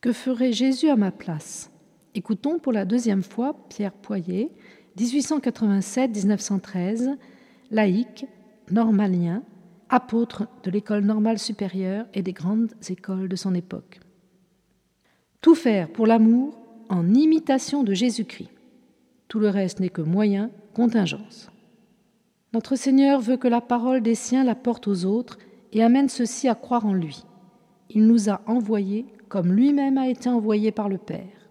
Que ferait Jésus à ma place? Écoutons pour la deuxième fois Pierre Poyer, 1887-1913, laïque, normalien, apôtre de l'école normale supérieure et des grandes écoles de son époque. Tout faire pour l'amour en imitation de Jésus-Christ. Tout le reste n'est que moyen, contingence. Notre Seigneur veut que la parole des siens la porte aux autres et amène ceux-ci à croire en lui. Il nous a envoyés comme lui-même a été envoyé par le Père.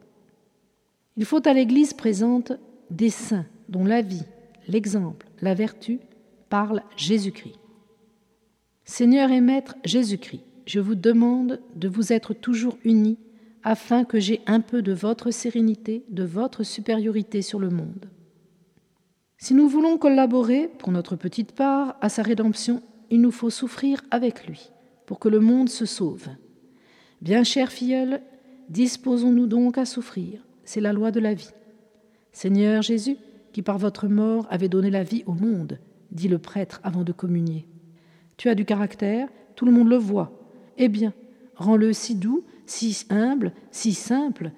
Il faut à l'Église présente des saints dont la vie, l'exemple, la vertu parlent Jésus-Christ. Seigneur et Maître Jésus-Christ, je vous demande de vous être toujours unis afin que j'ai un peu de votre sérénité, de votre supériorité sur le monde. Si nous voulons collaborer, pour notre petite part, à sa rédemption, il nous faut souffrir avec lui, pour que le monde se sauve. Bien cher filleul, disposons-nous donc à souffrir, c'est la loi de la vie. Seigneur Jésus, qui par votre mort avez donné la vie au monde, dit le prêtre avant de communier. Tu as du caractère, tout le monde le voit. Eh bien, rends-le si doux, si humble, si simple,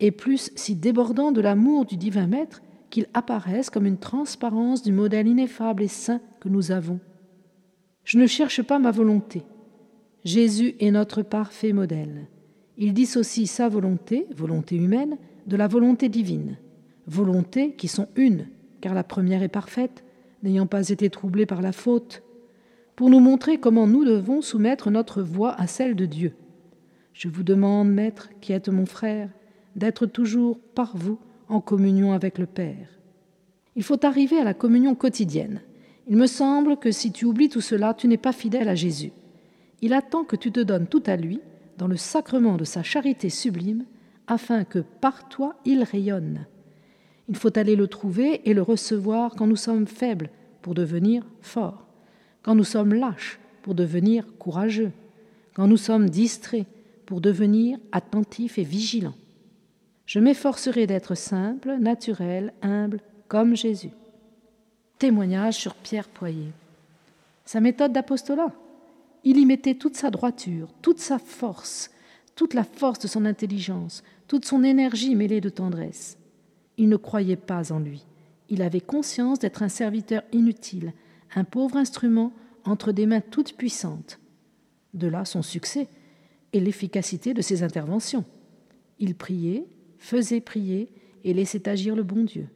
et plus si débordant de l'amour du divin Maître qu'il apparaisse comme une transparence du modèle ineffable et saint que nous avons. Je ne cherche pas ma volonté. Jésus est notre parfait modèle. Il dissocie sa volonté, volonté humaine, de la volonté divine, volontés qui sont une, car la première est parfaite, n'ayant pas été troublée par la faute, pour nous montrer comment nous devons soumettre notre voix à celle de Dieu. Je vous demande, Maître, qui êtes mon frère, d'être toujours par vous en communion avec le Père. Il faut arriver à la communion quotidienne. Il me semble que si tu oublies tout cela, tu n'es pas fidèle à Jésus. Il attend que tu te donnes tout à lui, dans le sacrement de sa charité sublime, afin que par toi il rayonne. Il faut aller le trouver et le recevoir quand nous sommes faibles pour devenir forts, quand nous sommes lâches pour devenir courageux, quand nous sommes distraits pour devenir attentif et vigilant. Je m'efforcerai d'être simple, naturel, humble, comme Jésus. Témoignage sur Pierre Poyer. Sa méthode d'apostolat. Il y mettait toute sa droiture, toute sa force, toute la force de son intelligence, toute son énergie mêlée de tendresse. Il ne croyait pas en lui. Il avait conscience d'être un serviteur inutile, un pauvre instrument entre des mains toutes puissantes. De là son succès, et l'efficacité de ses interventions. Il priait, faisait prier et laissait agir le bon Dieu.